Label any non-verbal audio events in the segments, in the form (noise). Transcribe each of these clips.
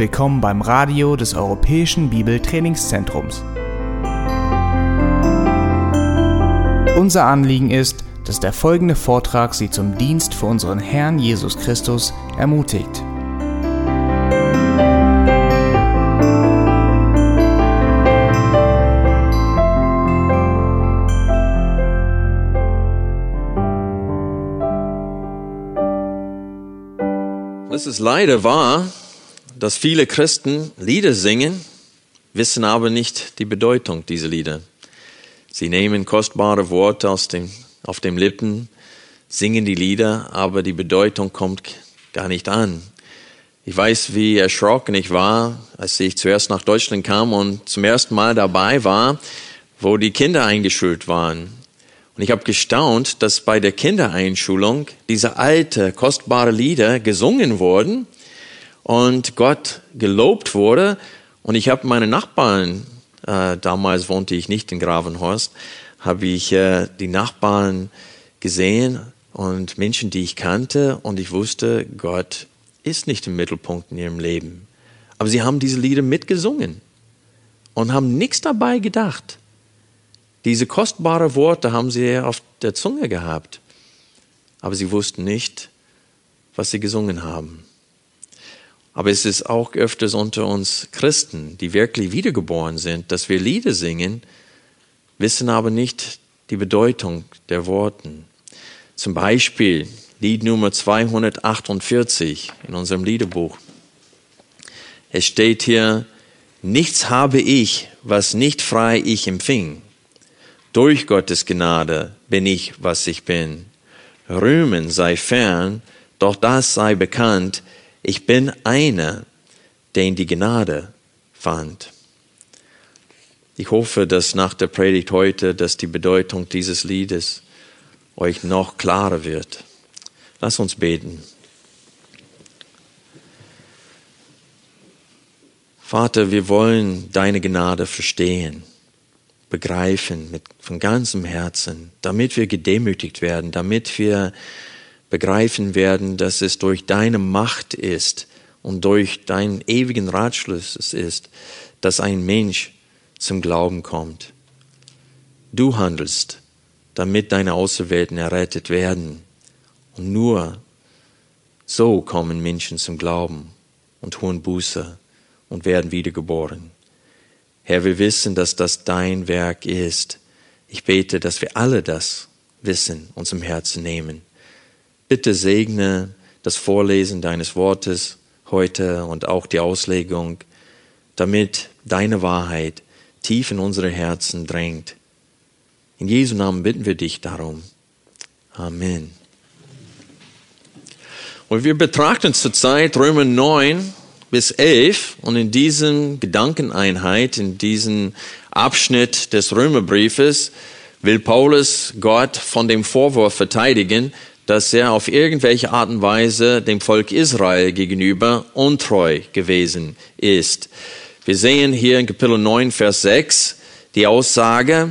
Willkommen beim Radio des Europäischen Bibeltrainingszentrums. Unser Anliegen ist, dass der folgende Vortrag Sie zum Dienst für unseren Herrn Jesus Christus ermutigt. Es ist leider wahr, dass viele Christen Lieder singen, wissen aber nicht die Bedeutung dieser Lieder. Sie nehmen kostbare Worte aus dem, auf den Lippen, singen die Lieder, aber die Bedeutung kommt gar nicht an. Ich weiß, wie erschrocken ich war, als ich zuerst nach Deutschland kam und zum ersten Mal dabei war, wo die Kinder eingeschult waren. Und ich habe gestaunt, dass bei der Kindereinschulung diese alte, kostbare Lieder gesungen wurden und Gott gelobt wurde. Und ich habe meine Nachbarn, äh, damals wohnte ich nicht in Gravenhorst, habe ich äh, die Nachbarn gesehen und Menschen, die ich kannte. Und ich wusste, Gott ist nicht im Mittelpunkt in ihrem Leben. Aber sie haben diese Lieder mitgesungen und haben nichts dabei gedacht. Diese kostbaren Worte haben sie auf der Zunge gehabt, aber sie wussten nicht, was sie gesungen haben. Aber es ist auch öfters unter uns Christen, die wirklich wiedergeboren sind, dass wir Lieder singen, wissen aber nicht die Bedeutung der Worten. Zum Beispiel Lied Nummer 248 in unserem Liederbuch. Es steht hier, nichts habe ich, was nicht frei ich empfing. Durch Gottes Gnade bin ich, was ich bin. Rühmen sei fern, doch das sei bekannt, ich bin einer, den die Gnade fand. Ich hoffe, dass nach der Predigt heute, dass die Bedeutung dieses Liedes euch noch klarer wird. Lass uns beten. Vater, wir wollen deine Gnade verstehen begreifen mit, von ganzem Herzen, damit wir gedemütigt werden, damit wir begreifen werden, dass es durch deine Macht ist und durch deinen ewigen Ratschluss ist, dass ein Mensch zum Glauben kommt. Du handelst, damit deine Auserwählten errettet werden. Und nur so kommen Menschen zum Glauben und tun Buße und werden wiedergeboren. Herr, wir wissen, dass das dein Werk ist. Ich bete, dass wir alle das wissen, uns im Herzen nehmen. Bitte segne das Vorlesen deines Wortes heute und auch die Auslegung, damit deine Wahrheit tief in unsere Herzen drängt. In Jesu Namen bitten wir dich darum. Amen. Und wir betrachten zurzeit Römer 9, bis 11 und in diesen Gedankeneinheit, in diesem Abschnitt des Römerbriefes will Paulus Gott von dem Vorwurf verteidigen, dass er auf irgendwelche Art und Weise dem Volk Israel gegenüber untreu gewesen ist. Wir sehen hier in Kapitel 9, Vers 6 die Aussage,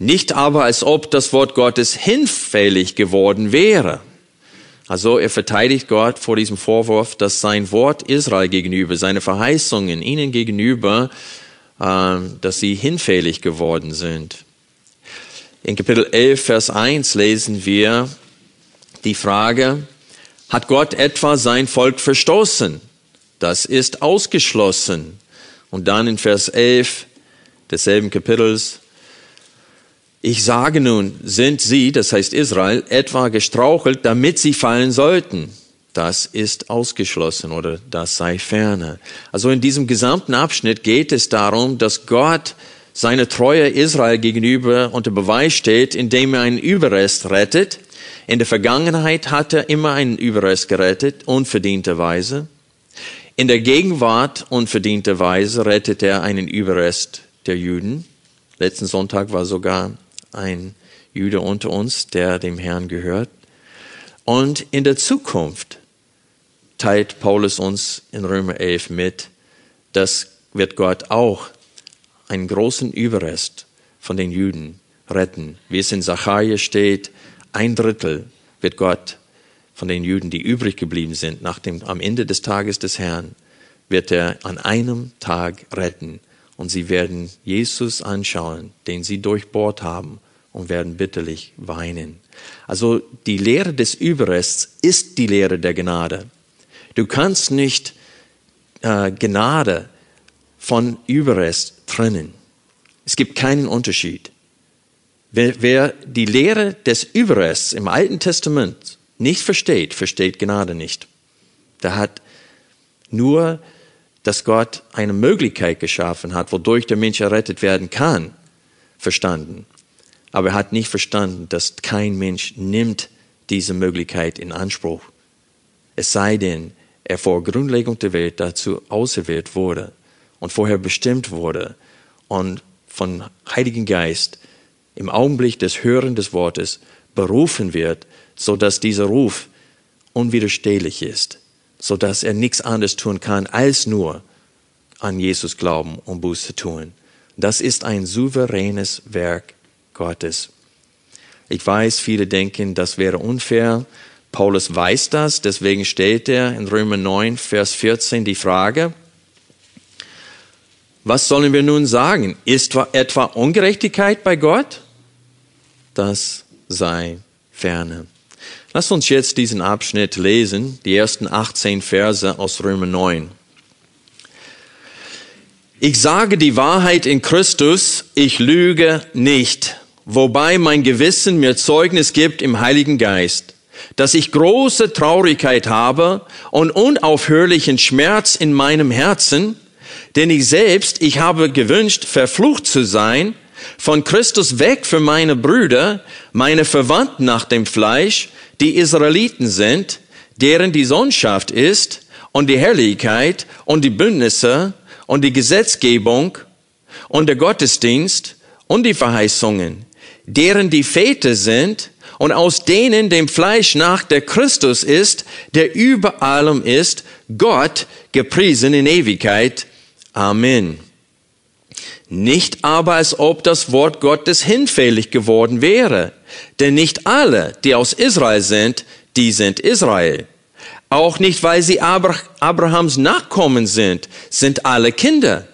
nicht aber als ob das Wort Gottes hinfällig geworden wäre. Also er verteidigt Gott vor diesem Vorwurf, dass sein Wort Israel gegenüber, seine Verheißungen ihnen gegenüber, äh, dass sie hinfällig geworden sind. In Kapitel 11, Vers 1 lesen wir die Frage, hat Gott etwa sein Volk verstoßen? Das ist ausgeschlossen. Und dann in Vers 11 desselben Kapitels, ich sage nun, sind sie, das heißt Israel, etwa gestrauchelt, damit sie fallen sollten? Das ist ausgeschlossen oder das sei ferne. Also in diesem gesamten Abschnitt geht es darum, dass Gott seine Treue Israel gegenüber unter Beweis steht, indem er einen Überrest rettet. In der Vergangenheit hat er immer einen Überrest gerettet, unverdienterweise. In der Gegenwart unverdienterweise rettet er einen Überrest der Juden. Letzten Sonntag war sogar ein Jude unter uns, der dem Herrn gehört. Und in der Zukunft teilt Paulus uns in Römer 11 mit, dass wird Gott auch einen großen Überrest von den Juden retten. Wie es in Zachariah steht, ein Drittel wird Gott von den Juden, die übrig geblieben sind, nach dem, am Ende des Tages des Herrn, wird er an einem Tag retten. Und sie werden Jesus anschauen, den sie durchbohrt haben, und werden bitterlich weinen. Also die Lehre des Überrests ist die Lehre der Gnade. Du kannst nicht äh, Gnade von Überrest trennen. Es gibt keinen Unterschied. Wer, die Lehre des Überrests im Alten Testament nicht versteht, versteht Gnade nicht. Der hat nur, dass Gott eine Möglichkeit geschaffen hat, wodurch der Mensch errettet werden kann, verstanden. Aber er hat nicht verstanden, dass kein Mensch nimmt diese Möglichkeit in Anspruch. Es sei denn, er vor Grundlegung der Welt dazu auserwählt wurde und vorher bestimmt wurde und von Heiligen Geist im Augenblick des Hören des Wortes berufen wird, so dass dieser Ruf unwiderstehlich ist, so dass er nichts anderes tun kann, als nur an Jesus glauben und Buße tun. Das ist ein souveränes Werk Gottes. Ich weiß, viele denken, das wäre unfair. Paulus weiß das, deswegen stellt er in Römer 9, Vers 14 die Frage, was sollen wir nun sagen? Ist etwa Ungerechtigkeit bei Gott? Das sei ferne. Lass uns jetzt diesen Abschnitt lesen, die ersten 18 Verse aus Römer 9. Ich sage die Wahrheit in Christus, ich lüge nicht, wobei mein Gewissen mir Zeugnis gibt im Heiligen Geist, dass ich große Traurigkeit habe und unaufhörlichen Schmerz in meinem Herzen, denn ich selbst, ich habe gewünscht, verflucht zu sein, von Christus weg für meine Brüder, meine Verwandten nach dem Fleisch, die Israeliten sind, deren die Sohnschaft ist und die Herrlichkeit und die Bündnisse und die Gesetzgebung und der Gottesdienst und die Verheißungen, deren die Väter sind und aus denen dem Fleisch nach der Christus ist, der über allem ist, Gott gepriesen in Ewigkeit. Amen. Nicht aber, als ob das Wort Gottes hinfällig geworden wäre. Denn nicht alle, die aus Israel sind, die sind Israel. Auch nicht, weil sie Abrahams Nachkommen sind, sind alle Kinder,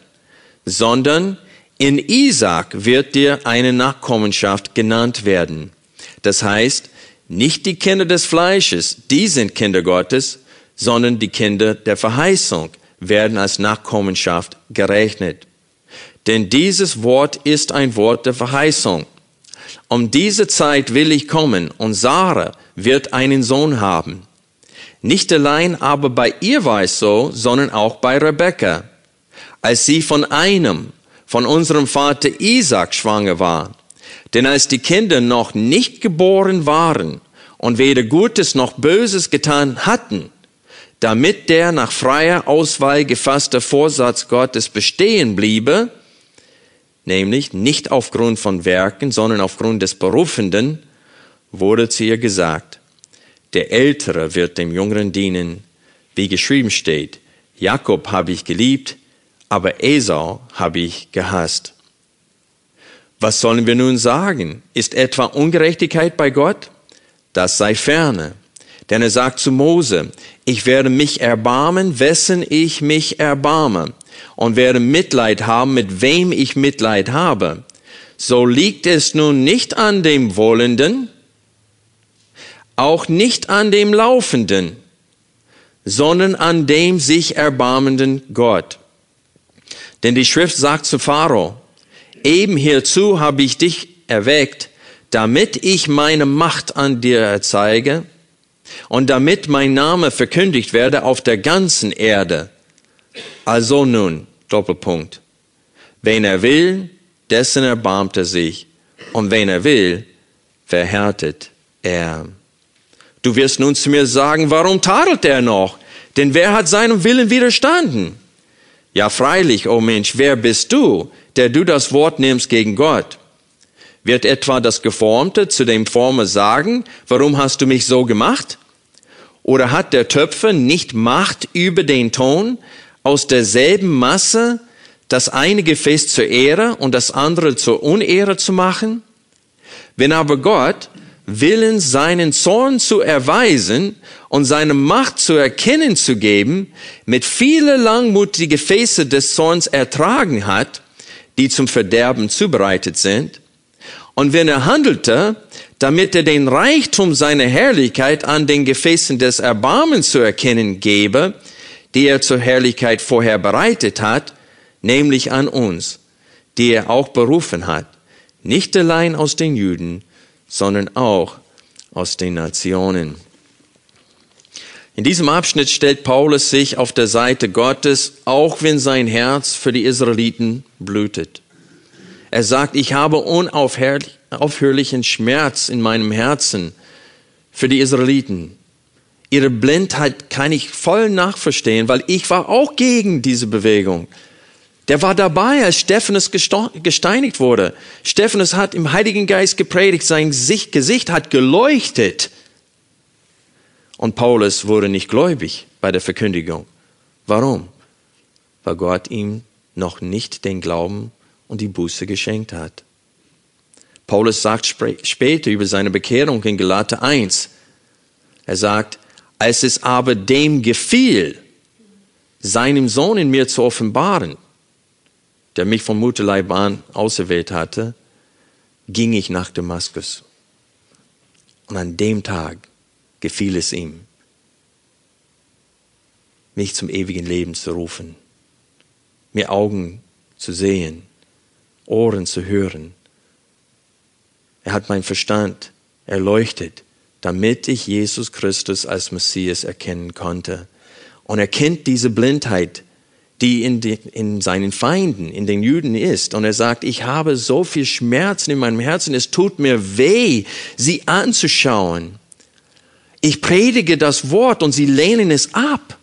sondern in Isaac wird dir eine Nachkommenschaft genannt werden. Das heißt, nicht die Kinder des Fleisches, die sind Kinder Gottes, sondern die Kinder der Verheißung werden als Nachkommenschaft gerechnet. Denn dieses Wort ist ein Wort der Verheißung. Um diese Zeit will ich kommen und Sarah wird einen Sohn haben. Nicht allein aber bei ihr war es so, sondern auch bei Rebekka, als sie von einem, von unserem Vater Isaac schwanger war. Denn als die Kinder noch nicht geboren waren und weder Gutes noch Böses getan hatten, damit der nach freier Auswahl gefasste Vorsatz Gottes bestehen bliebe, nämlich nicht aufgrund von Werken, sondern aufgrund des Berufenden, wurde zu ihr gesagt, der Ältere wird dem Jüngeren dienen, wie geschrieben steht, Jakob habe ich geliebt, aber Esau habe ich gehasst. Was sollen wir nun sagen? Ist etwa Ungerechtigkeit bei Gott? Das sei ferne. Denn er sagt zu Mose, ich werde mich erbarmen, wessen ich mich erbarme, und werde Mitleid haben, mit wem ich Mitleid habe. So liegt es nun nicht an dem Wollenden, auch nicht an dem Laufenden, sondern an dem sich erbarmenden Gott. Denn die Schrift sagt zu Pharao, eben hierzu habe ich dich erweckt, damit ich meine Macht an dir erzeige und damit mein Name verkündigt werde auf der ganzen Erde. Also nun, Doppelpunkt. Wen er will, dessen erbarmt er sich. Und wen er will, verhärtet er. Du wirst nun zu mir sagen, warum tadelt er noch? Denn wer hat seinem Willen widerstanden? Ja, freilich, o oh Mensch, wer bist du, der du das Wort nimmst gegen Gott? Wird etwa das Geformte zu dem Former sagen, warum hast du mich so gemacht? Oder hat der Töpfer nicht Macht über den Ton, aus derselben Masse das eine Gefäß zur Ehre und das andere zur Unehre zu machen? Wenn aber Gott, willens seinen Zorn zu erweisen und seine Macht zu erkennen zu geben, mit viele langmutige Gefäße des Zorns ertragen hat, die zum Verderben zubereitet sind. Und wenn er handelte, damit er den Reichtum seiner Herrlichkeit an den Gefäßen des Erbarmens zu erkennen gebe, die er zur Herrlichkeit vorher bereitet hat, nämlich an uns, die er auch berufen hat, nicht allein aus den Juden, sondern auch aus den Nationen. In diesem Abschnitt stellt Paulus sich auf der Seite Gottes, auch wenn sein Herz für die Israeliten blutet. Er sagt, ich habe unaufhörlichen Schmerz in meinem Herzen für die Israeliten. Ihre Blindheit kann ich voll nachverstehen, weil ich war auch gegen diese Bewegung. Der war dabei, als Stephanus gesteinigt wurde. Stephanus hat im Heiligen Geist gepredigt, sein Gesicht hat geleuchtet. Und Paulus wurde nicht gläubig bei der Verkündigung. Warum? Weil Gott ihm noch nicht den Glauben und die Buße geschenkt hat. Paulus sagt später über seine Bekehrung in Galater 1, er sagt, als es aber dem gefiel, seinem Sohn in mir zu offenbaren, der mich von Mutterleib an auserwählt hatte, ging ich nach Damaskus. Und an dem Tag gefiel es ihm, mich zum ewigen Leben zu rufen, mir Augen zu sehen, Ohren zu hören. Er hat mein Verstand erleuchtet, damit ich Jesus Christus als Messias erkennen konnte. Und er kennt diese Blindheit, die in, die, in seinen Feinden, in den Juden ist. Und er sagt, ich habe so viel Schmerzen in meinem Herzen, es tut mir weh, sie anzuschauen. Ich predige das Wort und sie lehnen es ab.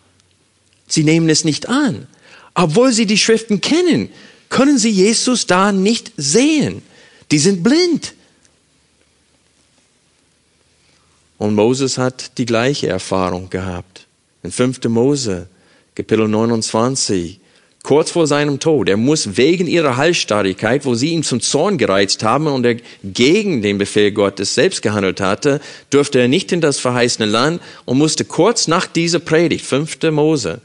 Sie nehmen es nicht an. Obwohl sie die Schriften kennen, können sie Jesus da nicht sehen. Die sind blind. Und Moses hat die gleiche Erfahrung gehabt. In 5. Mose Kapitel 29, kurz vor seinem Tod. Er muss wegen ihrer Halsstarrigkeit, wo sie ihn zum Zorn gereizt haben und er gegen den Befehl Gottes selbst gehandelt hatte, durfte er nicht in das verheißene Land und musste kurz nach dieser Predigt, 5. Mose,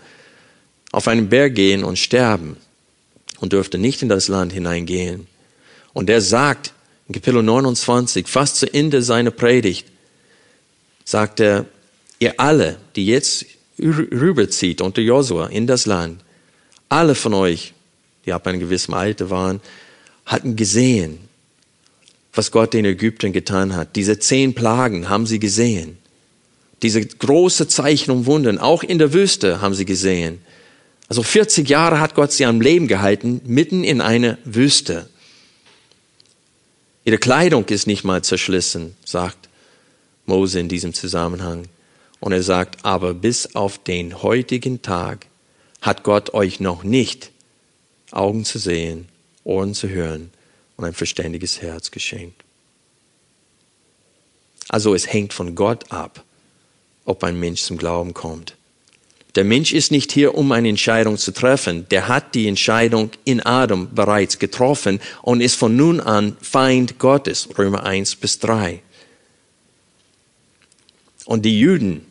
auf einen Berg gehen und sterben und durfte nicht in das Land hineingehen. Und er sagt in Kapitel 29, fast zu Ende seiner Predigt, sagt er, ihr alle, die jetzt rüberzieht unter Josua in das Land, alle von euch, die ab einem gewissen Alter waren, hatten gesehen, was Gott den Ägyptern getan hat. Diese zehn Plagen haben sie gesehen. Diese große Zeichen und Wunden, auch in der Wüste haben sie gesehen. Also 40 Jahre hat Gott sie am Leben gehalten, mitten in einer Wüste. Ihre Kleidung ist nicht mal zerschlissen, sagt Mose in diesem Zusammenhang. Und er sagt, aber bis auf den heutigen Tag hat Gott euch noch nicht Augen zu sehen, Ohren zu hören und ein verständiges Herz geschenkt. Also es hängt von Gott ab, ob ein Mensch zum Glauben kommt. Der Mensch ist nicht hier, um eine Entscheidung zu treffen. Der hat die Entscheidung in Adam bereits getroffen und ist von nun an Feind Gottes. Römer 1 bis 3. Und die Juden,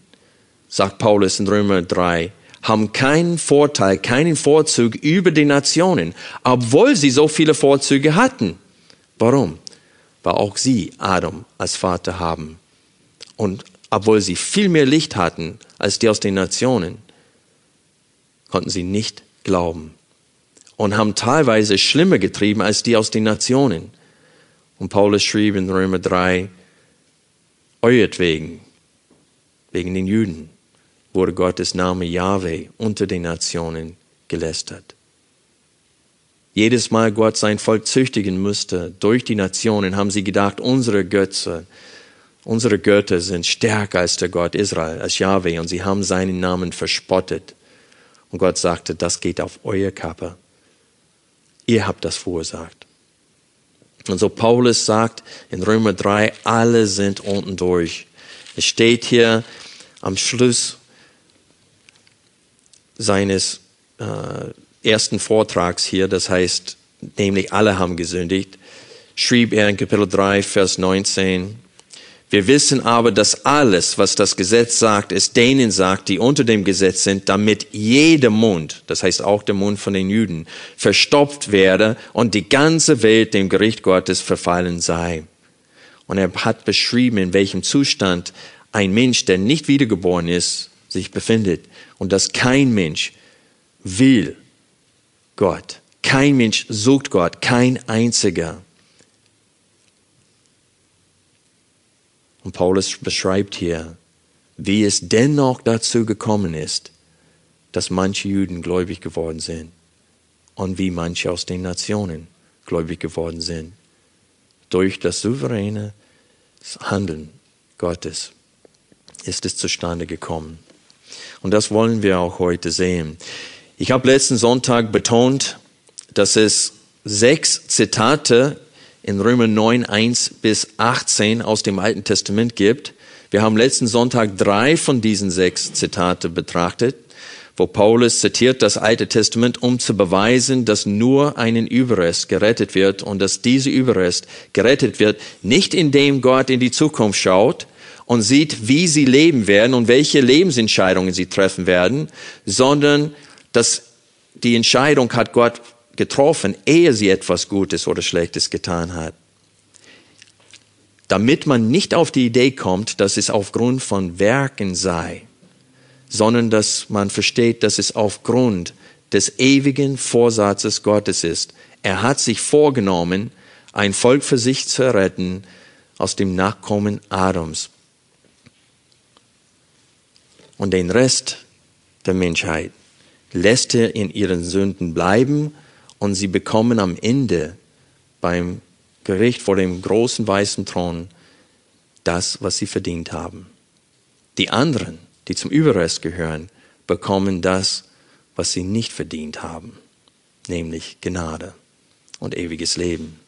sagt Paulus in Römer 3, haben keinen Vorteil, keinen Vorzug über die Nationen, obwohl sie so viele Vorzüge hatten. Warum? Weil auch sie Adam als Vater haben. Und obwohl sie viel mehr Licht hatten als die aus den Nationen, konnten sie nicht glauben und haben teilweise schlimmer getrieben als die aus den Nationen. Und Paulus schrieb in Römer 3, euretwegen, wegen den Juden, wurde Gottes Name Yahweh unter den Nationen gelästert. Jedes Mal Gott sein Volk züchtigen musste durch die Nationen, haben sie gedacht, unsere Götze, unsere Götter sind stärker als der Gott Israel, als Yahweh, und sie haben seinen Namen verspottet. Und Gott sagte, das geht auf euer Kappe. Ihr habt das verursacht. Und so Paulus sagt in Römer 3, alle sind unten durch. Es steht hier am Schluss seines äh, ersten Vortrags hier, das heißt, nämlich alle haben gesündigt, schrieb er in Kapitel 3, Vers 19, Wir wissen aber, dass alles, was das Gesetz sagt, es denen sagt, die unter dem Gesetz sind, damit jeder Mund, das heißt auch der Mund von den Juden, verstopft werde und die ganze Welt dem Gericht Gottes verfallen sei. Und er hat beschrieben, in welchem Zustand ein Mensch, der nicht wiedergeboren ist, sich befindet und dass kein Mensch will Gott. Kein Mensch sucht Gott, kein einziger. Und Paulus beschreibt hier, wie es dennoch dazu gekommen ist, dass manche Juden gläubig geworden sind und wie manche aus den Nationen gläubig geworden sind. Durch das souveräne Handeln Gottes ist es zustande gekommen. Und das wollen wir auch heute sehen. Ich habe letzten Sonntag betont, dass es sechs Zitate in Römer 9, 1 bis 18 aus dem Alten Testament gibt. Wir haben letzten Sonntag drei von diesen sechs Zitate betrachtet, wo Paulus zitiert das Alte Testament, um zu beweisen, dass nur einen Überrest gerettet wird und dass dieser Überrest gerettet wird, nicht indem Gott in die Zukunft schaut und sieht, wie sie leben werden und welche Lebensentscheidungen sie treffen werden, sondern dass die Entscheidung hat Gott getroffen, ehe sie etwas Gutes oder Schlechtes getan hat. Damit man nicht auf die Idee kommt, dass es aufgrund von Werken sei, sondern dass man versteht, dass es aufgrund des ewigen Vorsatzes Gottes ist. Er hat sich vorgenommen, ein Volk für sich zu retten aus dem Nachkommen Adams. Und den Rest der Menschheit lässt er in ihren Sünden bleiben und sie bekommen am Ende beim Gericht vor dem großen weißen Thron das, was sie verdient haben. Die anderen, die zum Überrest gehören, bekommen das, was sie nicht verdient haben, nämlich Gnade und ewiges Leben.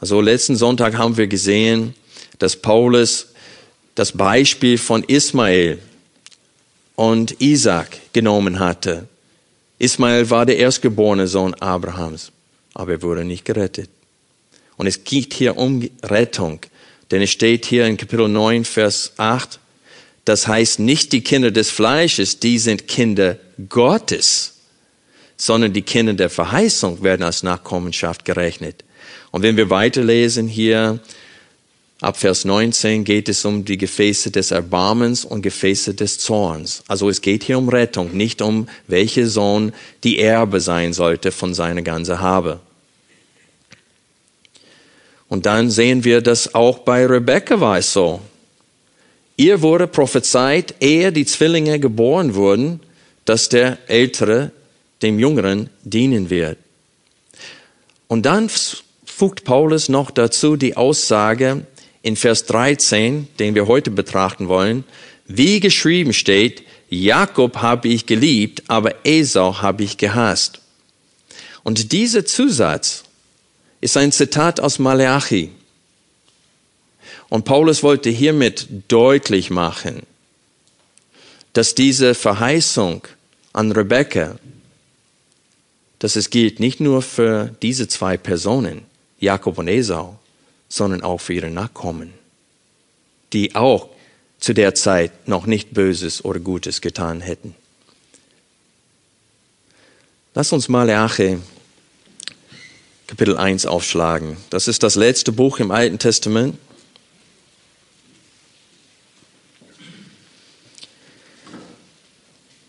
Also letzten Sonntag haben wir gesehen, dass Paulus das Beispiel von Ismael und Isaac genommen hatte Ismael war der erstgeborene Sohn Abrahams, aber er wurde nicht gerettet. Und es geht hier um Rettung, denn es steht hier in Kapitel 9, Vers 8, das heißt nicht die Kinder des Fleisches, die sind Kinder Gottes, sondern die Kinder der Verheißung werden als Nachkommenschaft gerechnet. Und wenn wir weiterlesen hier Ab Vers 19 geht es um die Gefäße des Erbarmens und Gefäße des Zorns. Also es geht hier um Rettung, nicht um welcher Sohn die Erbe sein sollte von seiner ganzen Habe. Und dann sehen wir, dass auch bei Rebecca war es so. Ihr wurde prophezeit, ehe die Zwillinge geboren wurden, dass der Ältere dem Jüngeren dienen wird. Und dann fügt Paulus noch dazu die Aussage, in Vers 13, den wir heute betrachten wollen, wie geschrieben steht, Jakob habe ich geliebt, aber Esau habe ich gehasst. Und dieser Zusatz ist ein Zitat aus Maleachi. Und Paulus wollte hiermit deutlich machen, dass diese Verheißung an Rebekka, dass es gilt nicht nur für diese zwei Personen, Jakob und Esau, sondern auch für ihre Nachkommen, die auch zu der Zeit noch nicht Böses oder Gutes getan hätten. Lass uns Malachi Kapitel 1 aufschlagen. Das ist das letzte Buch im Alten Testament.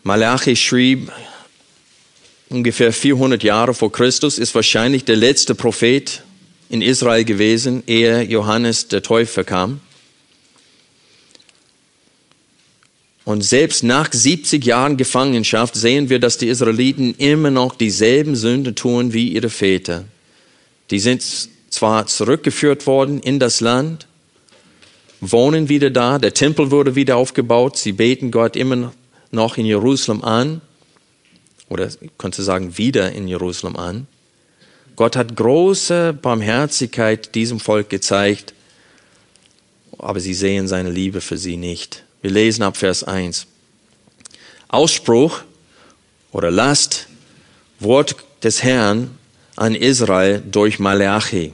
Malachi schrieb ungefähr 400 Jahre vor Christus, ist wahrscheinlich der letzte Prophet in Israel gewesen, ehe Johannes der Täufer kam. Und selbst nach 70 Jahren Gefangenschaft sehen wir, dass die Israeliten immer noch dieselben Sünden tun wie ihre Väter. Die sind zwar zurückgeführt worden in das Land, wohnen wieder da, der Tempel wurde wieder aufgebaut, sie beten Gott immer noch in Jerusalem an, oder ich könnte sagen wieder in Jerusalem an. Gott hat große Barmherzigkeit diesem Volk gezeigt, aber sie sehen seine Liebe für sie nicht. Wir lesen ab Vers 1. Ausspruch oder Last, Wort des Herrn an Israel durch Malachi.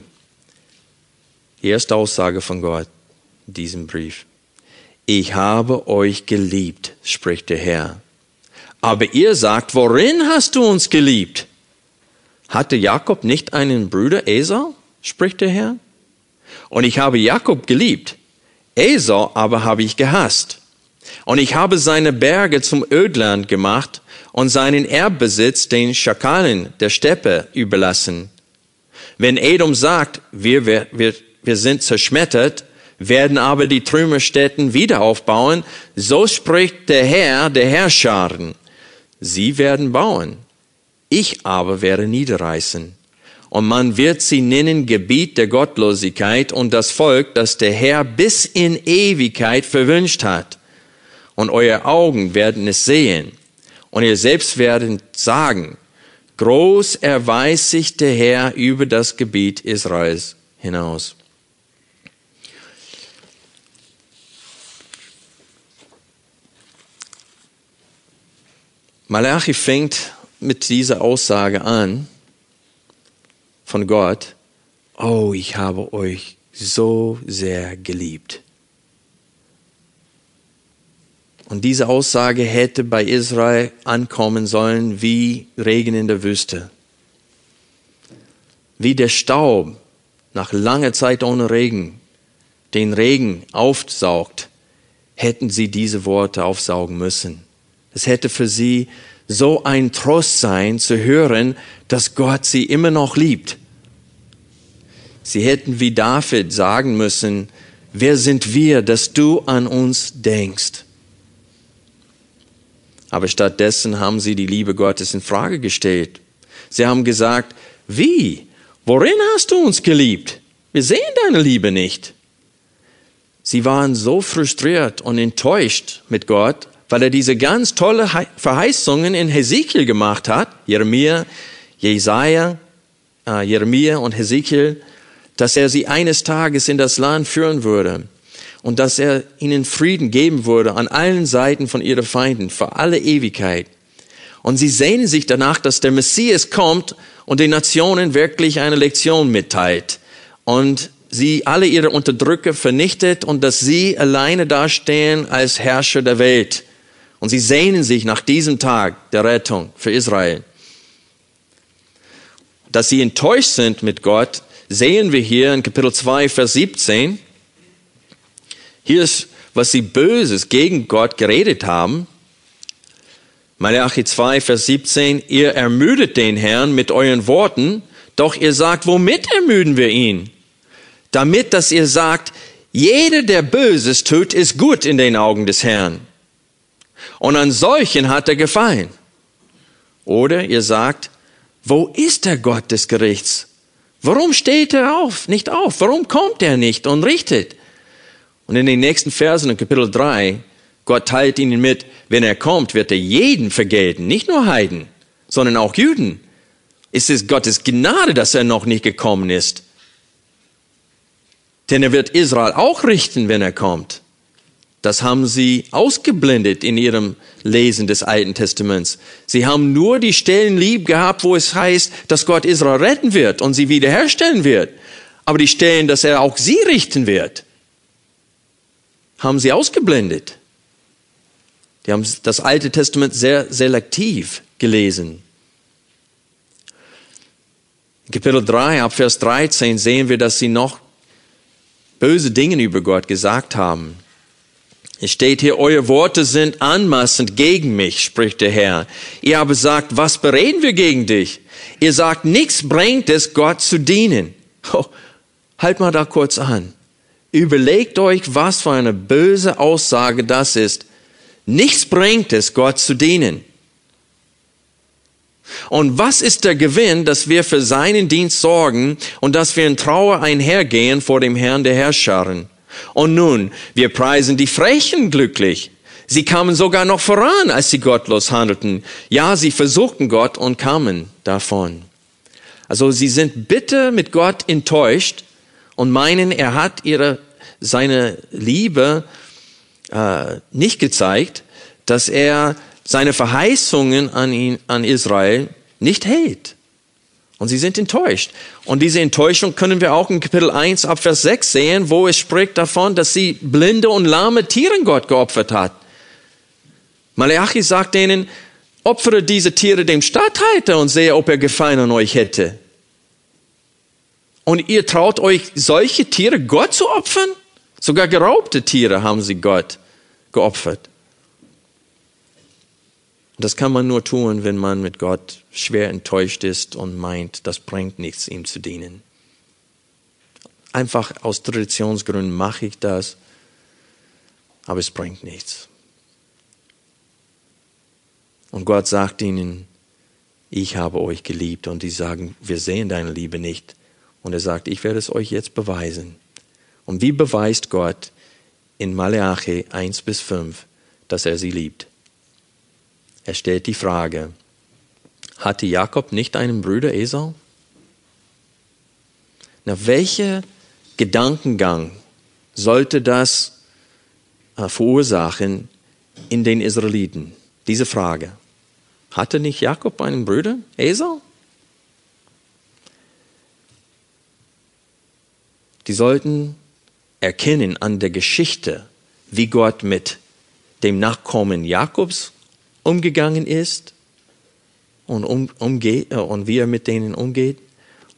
Erste Aussage von Gott. in diesem Brief. Ich habe euch geliebt, spricht der Herr. Aber ihr sagt, worin hast du uns geliebt? Hatte Jakob nicht einen Bruder Esau? spricht der Herr. Und ich habe Jakob geliebt. Esau aber habe ich gehasst. Und ich habe seine Berge zum Ödland gemacht und seinen Erbbesitz den Schakalen der Steppe überlassen. Wenn Edom sagt, wir, wir, wir sind zerschmettert, werden aber die Trümmerstätten wieder aufbauen, so spricht der Herr der Herrscharen. Sie werden bauen, ich aber werde niederreißen. Und man wird sie nennen Gebiet der Gottlosigkeit und das Volk, das der Herr bis in Ewigkeit verwünscht hat. Und eure Augen werden es sehen. Und ihr selbst werdet sagen, groß erweist sich der Herr über das Gebiet Israels hinaus. Malachi fängt mit dieser Aussage an von Gott, oh, ich habe euch so sehr geliebt. Und diese Aussage hätte bei Israel ankommen sollen wie Regen in der Wüste. Wie der Staub nach langer Zeit ohne Regen den Regen aufsaugt, hätten sie diese Worte aufsaugen müssen. Es hätte für sie so ein Trost sein, zu hören, dass Gott sie immer noch liebt. Sie hätten wie David sagen müssen, wer sind wir, dass du an uns denkst? Aber stattdessen haben sie die Liebe Gottes in Frage gestellt. Sie haben gesagt, wie? Worin hast du uns geliebt? Wir sehen deine Liebe nicht. Sie waren so frustriert und enttäuscht mit Gott, weil er diese ganz tolle Verheißungen in Hesekiel gemacht hat, Jeremia, Jesaja, äh, Jeremia und Hesekiel, dass er sie eines Tages in das Land führen würde und dass er ihnen Frieden geben würde an allen Seiten von ihren Feinden für alle Ewigkeit. Und sie sehnen sich danach, dass der Messias kommt und den Nationen wirklich eine Lektion mitteilt und sie alle ihre Unterdrücker vernichtet und dass sie alleine dastehen als Herrscher der Welt. Und sie sehnen sich nach diesem Tag der Rettung für Israel. Dass sie enttäuscht sind mit Gott, sehen wir hier in Kapitel 2, Vers 17. Hier ist, was sie Böses gegen Gott geredet haben. Malachi 2, Vers 17, ihr ermüdet den Herrn mit euren Worten, doch ihr sagt, womit ermüden wir ihn? Damit, dass ihr sagt, jeder, der Böses tut, ist gut in den Augen des Herrn. Und an solchen hat er gefallen. Oder ihr sagt, wo ist der Gott des Gerichts? Warum steht er auf, nicht auf? Warum kommt er nicht und richtet? Und in den nächsten Versen in Kapitel 3, Gott teilt ihnen mit, wenn er kommt, wird er jeden vergelten, nicht nur Heiden, sondern auch Juden. Es ist Gottes Gnade, dass er noch nicht gekommen ist. Denn er wird Israel auch richten, wenn er kommt. Das haben sie ausgeblendet in ihrem Lesen des Alten Testaments. Sie haben nur die Stellen lieb gehabt, wo es heißt, dass Gott Israel retten wird und sie wiederherstellen wird. Aber die Stellen, dass er auch sie richten wird, haben sie ausgeblendet. Die haben das Alte Testament sehr selektiv gelesen. In Kapitel 3, ab Vers 13 sehen wir, dass sie noch böse Dinge über Gott gesagt haben. Es steht hier, eure Worte sind anmaßend gegen mich, spricht der Herr. Ihr aber sagt, was bereden wir gegen dich? Ihr sagt, nichts bringt es, Gott zu dienen. Oh, halt mal da kurz an. Überlegt euch, was für eine böse Aussage das ist. Nichts bringt es, Gott zu dienen. Und was ist der Gewinn, dass wir für seinen Dienst sorgen und dass wir in Trauer einhergehen vor dem Herrn der Herrscharen? Und nun, wir preisen die Frechen glücklich. Sie kamen sogar noch voran, als sie gottlos handelten. Ja, sie versuchten Gott und kamen davon. Also sie sind bitter mit Gott enttäuscht und meinen, er hat ihre, seine Liebe äh, nicht gezeigt, dass er seine Verheißungen an, ihn, an Israel nicht hält. Und sie sind enttäuscht. Und diese Enttäuschung können wir auch in Kapitel 1 ab Vers 6 sehen, wo es spricht davon, dass sie blinde und lahme Tiere Gott geopfert hat. Malachi sagt ihnen, opfere diese Tiere dem Statthalter und sehe, ob er Gefallen an euch hätte. Und ihr traut euch, solche Tiere Gott zu opfern? Sogar geraubte Tiere haben sie Gott geopfert. Das kann man nur tun, wenn man mit Gott schwer enttäuscht ist und meint, das bringt nichts, ihm zu dienen. Einfach aus Traditionsgründen mache ich das, aber es bringt nichts. Und Gott sagt ihnen, ich habe euch geliebt. Und die sagen, wir sehen deine Liebe nicht. Und er sagt, ich werde es euch jetzt beweisen. Und wie beweist Gott in Maleachi 1 bis 5, dass er sie liebt? Er stellt die Frage, hatte Jakob nicht einen Bruder Esau? Na, welcher Gedankengang sollte das äh, verursachen in den Israeliten? Diese Frage. Hatte nicht Jakob einen Bruder, Esau? Die sollten erkennen an der Geschichte, wie Gott mit dem Nachkommen Jakobs umgegangen ist und, um, umgeht, äh, und wie er mit denen umgeht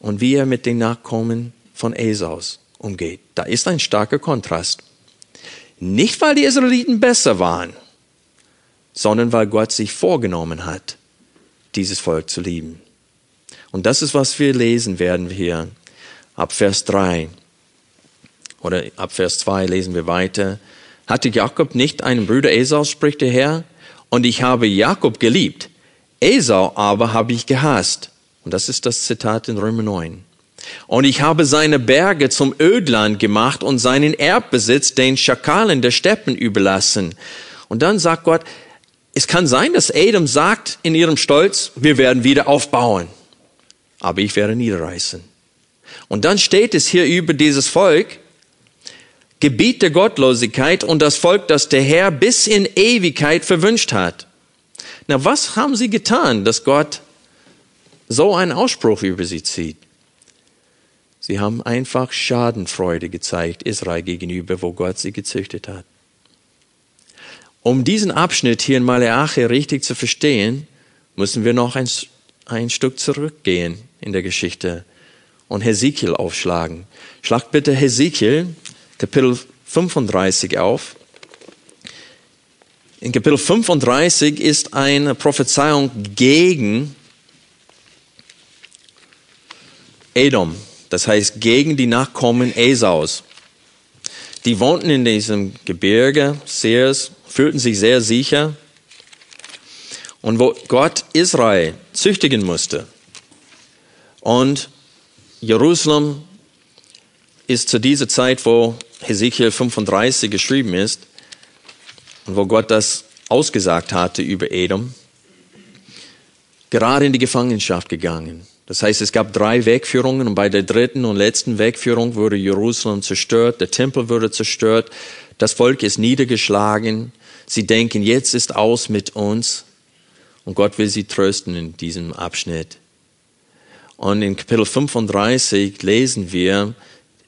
und wie er mit den Nachkommen von Esaus umgeht. Da ist ein starker Kontrast. Nicht, weil die Israeliten besser waren, sondern weil Gott sich vorgenommen hat, dieses Volk zu lieben. Und das ist, was wir lesen werden hier ab Vers 3 oder ab Vers 2 lesen wir weiter. Hatte Jakob nicht einen Bruder Esau, spricht der Herr, und ich habe Jakob geliebt. Esau aber habe ich gehasst. Und das ist das Zitat in Römer 9. Und ich habe seine Berge zum Ödland gemacht und seinen Erbbesitz den Schakalen der Steppen überlassen. Und dann sagt Gott, es kann sein, dass Adam sagt in ihrem Stolz, wir werden wieder aufbauen. Aber ich werde niederreißen. Und dann steht es hier über dieses Volk, Gebiet der Gottlosigkeit und das Volk, das der Herr bis in Ewigkeit verwünscht hat. Na, was haben sie getan, dass Gott so einen Ausspruch über sie zieht? Sie haben einfach Schadenfreude gezeigt Israel gegenüber, wo Gott sie gezüchtet hat. Um diesen Abschnitt hier in Maleachi richtig zu verstehen, müssen wir noch ein, ein Stück zurückgehen in der Geschichte und Hesekiel aufschlagen. Schlagt bitte Hesekiel Kapitel 35 auf. In Kapitel 35 ist eine Prophezeiung gegen Edom, das heißt gegen die Nachkommen Esaus. Die wohnten in diesem Gebirge, sehr, fühlten sich sehr sicher. Und wo Gott Israel züchtigen musste. Und Jerusalem ist zu dieser Zeit, wo Hesekiel 35 geschrieben ist und wo Gott das ausgesagt hatte über Edom, gerade in die Gefangenschaft gegangen. Das heißt, es gab drei Wegführungen und bei der dritten und letzten Wegführung wurde Jerusalem zerstört, der Tempel wurde zerstört, das Volk ist niedergeschlagen. Sie denken, jetzt ist aus mit uns und Gott will sie trösten in diesem Abschnitt. Und in Kapitel 35 lesen wir,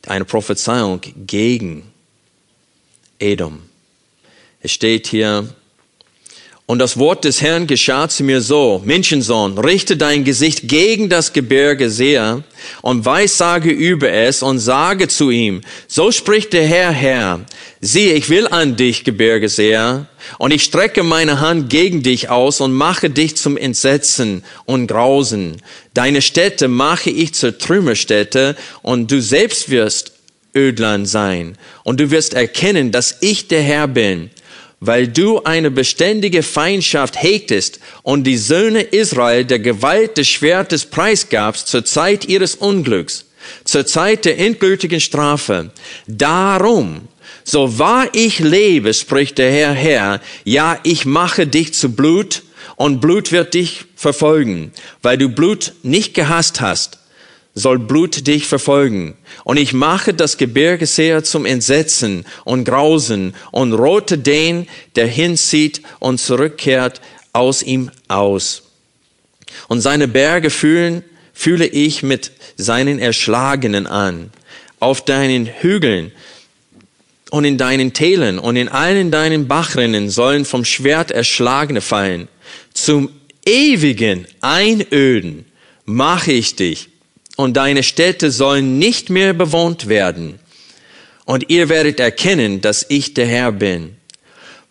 eine Prophezeiung gegen Edom. Es steht hier, und das Wort des Herrn geschah zu mir so, Menschensohn, richte dein Gesicht gegen das Gebirge sehr und weissage über es und sage zu ihm, so spricht der Herr, Herr, siehe, ich will an dich, Gebirge sehr, und ich strecke meine Hand gegen dich aus und mache dich zum Entsetzen und Grausen. Deine Städte mache ich zur Trümmerstätte und du selbst wirst Ödland sein. Und du wirst erkennen, dass ich der Herr bin weil du eine beständige Feindschaft hegtest und die Söhne Israel der Gewalt des Schwertes preisgabst zur Zeit ihres Unglücks, zur Zeit der endgültigen Strafe. Darum, so wahr ich lebe, spricht der Herr Herr, ja, ich mache dich zu Blut und Blut wird dich verfolgen, weil du Blut nicht gehasst hast soll Blut dich verfolgen. Und ich mache das Gebirge sehr zum Entsetzen und Grausen und rote den, der hinzieht und zurückkehrt aus ihm aus. Und seine Berge fühlen, fühle ich mit seinen Erschlagenen an. Auf deinen Hügeln und in deinen Tälern und in allen deinen Bachrinnen sollen vom Schwert Erschlagene fallen. Zum ewigen Einöden mache ich dich und deine Städte sollen nicht mehr bewohnt werden. Und ihr werdet erkennen, dass ich der Herr bin.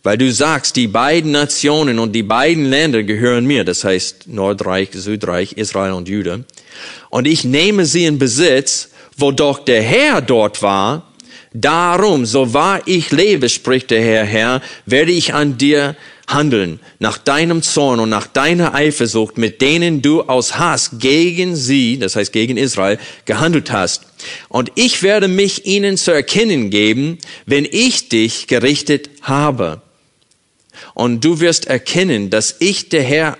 Weil du sagst, die beiden Nationen und die beiden Länder gehören mir, das heißt Nordreich, Südreich, Israel und Juda. Und ich nehme sie in Besitz, wo doch der Herr dort war. Darum, so wahr ich lebe, spricht der Herr, Herr, werde ich an dir handeln, nach deinem Zorn und nach deiner Eifersucht, mit denen du aus Hass gegen sie, das heißt gegen Israel, gehandelt hast. Und ich werde mich ihnen zu erkennen geben, wenn ich dich gerichtet habe. Und du wirst erkennen, dass ich der Herr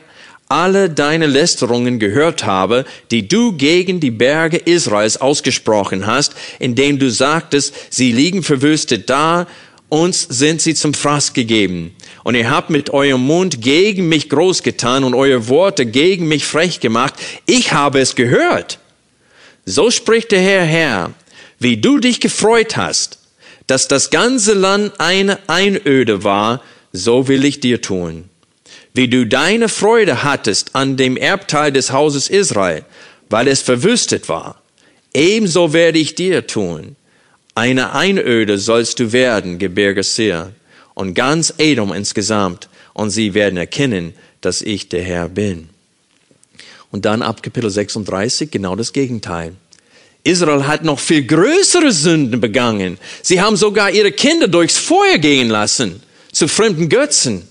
alle deine Lästerungen gehört habe, die du gegen die Berge Israels ausgesprochen hast, indem du sagtest, sie liegen verwüstet da, uns sind sie zum Fraß gegeben. Und ihr habt mit eurem Mund gegen mich groß getan und eure Worte gegen mich frech gemacht. Ich habe es gehört. So spricht der Herr, Herr, wie du dich gefreut hast, dass das ganze Land eine Einöde war, so will ich dir tun wie du deine Freude hattest an dem Erbteil des Hauses Israel, weil es verwüstet war. Ebenso werde ich dir tun. Eine Einöde sollst du werden, Gebirge Seir, und ganz Edom insgesamt, und sie werden erkennen, dass ich der Herr bin. Und dann ab Kapitel 36 genau das Gegenteil. Israel hat noch viel größere Sünden begangen. Sie haben sogar ihre Kinder durchs Feuer gehen lassen, zu fremden Götzen.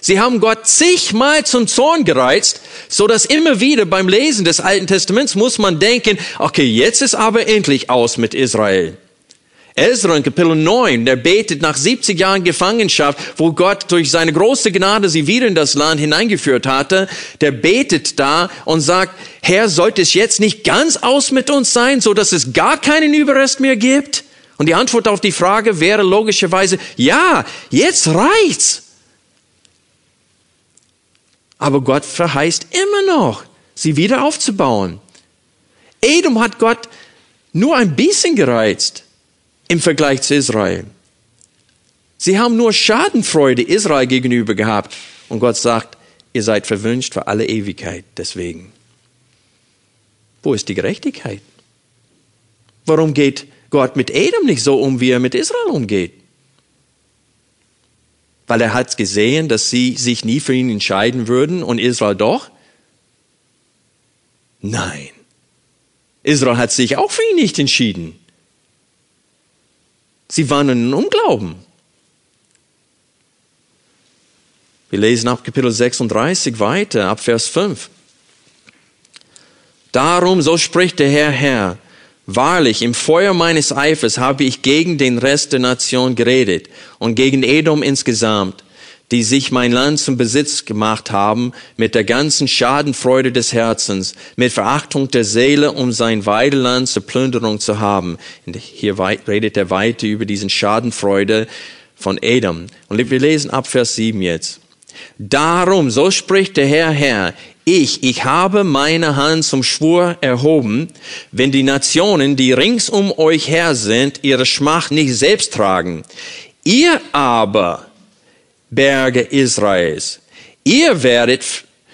Sie haben Gott zigmal zum Zorn gereizt, so dass immer wieder beim Lesen des Alten Testaments muss man denken, okay, jetzt ist aber endlich aus mit Israel. Ezra in Kapitel 9, der betet nach 70 Jahren Gefangenschaft, wo Gott durch seine große Gnade sie wieder in das Land hineingeführt hatte, der betet da und sagt, Herr, sollte es jetzt nicht ganz aus mit uns sein, so dass es gar keinen Überrest mehr gibt? Und die Antwort auf die Frage wäre logischerweise, ja, jetzt reicht's. Aber Gott verheißt immer noch, sie wieder aufzubauen. Edom hat Gott nur ein bisschen gereizt im Vergleich zu Israel. Sie haben nur Schadenfreude Israel gegenüber gehabt. Und Gott sagt, ihr seid verwünscht für alle Ewigkeit deswegen. Wo ist die Gerechtigkeit? Warum geht Gott mit Edom nicht so um, wie er mit Israel umgeht? weil er hat gesehen, dass sie sich nie für ihn entscheiden würden und Israel doch? Nein. Israel hat sich auch für ihn nicht entschieden. Sie waren in Unglauben. Wir lesen ab Kapitel 36 weiter, ab Vers 5. Darum, so spricht der Herr, Herr, Wahrlich, im Feuer meines Eifers habe ich gegen den Rest der Nation geredet und gegen Edom insgesamt, die sich mein Land zum Besitz gemacht haben, mit der ganzen Schadenfreude des Herzens, mit Verachtung der Seele, um sein Weideland zur Plünderung zu haben. Und hier redet er weiter über diesen Schadenfreude von Edom. Und wir lesen ab Vers 7 jetzt. Darum, so spricht der Herr, Herr, ich, ich habe meine Hand zum Schwur erhoben, wenn die Nationen, die rings um euch her sind, ihre Schmach nicht selbst tragen. Ihr aber, Berge Israels, ihr werdet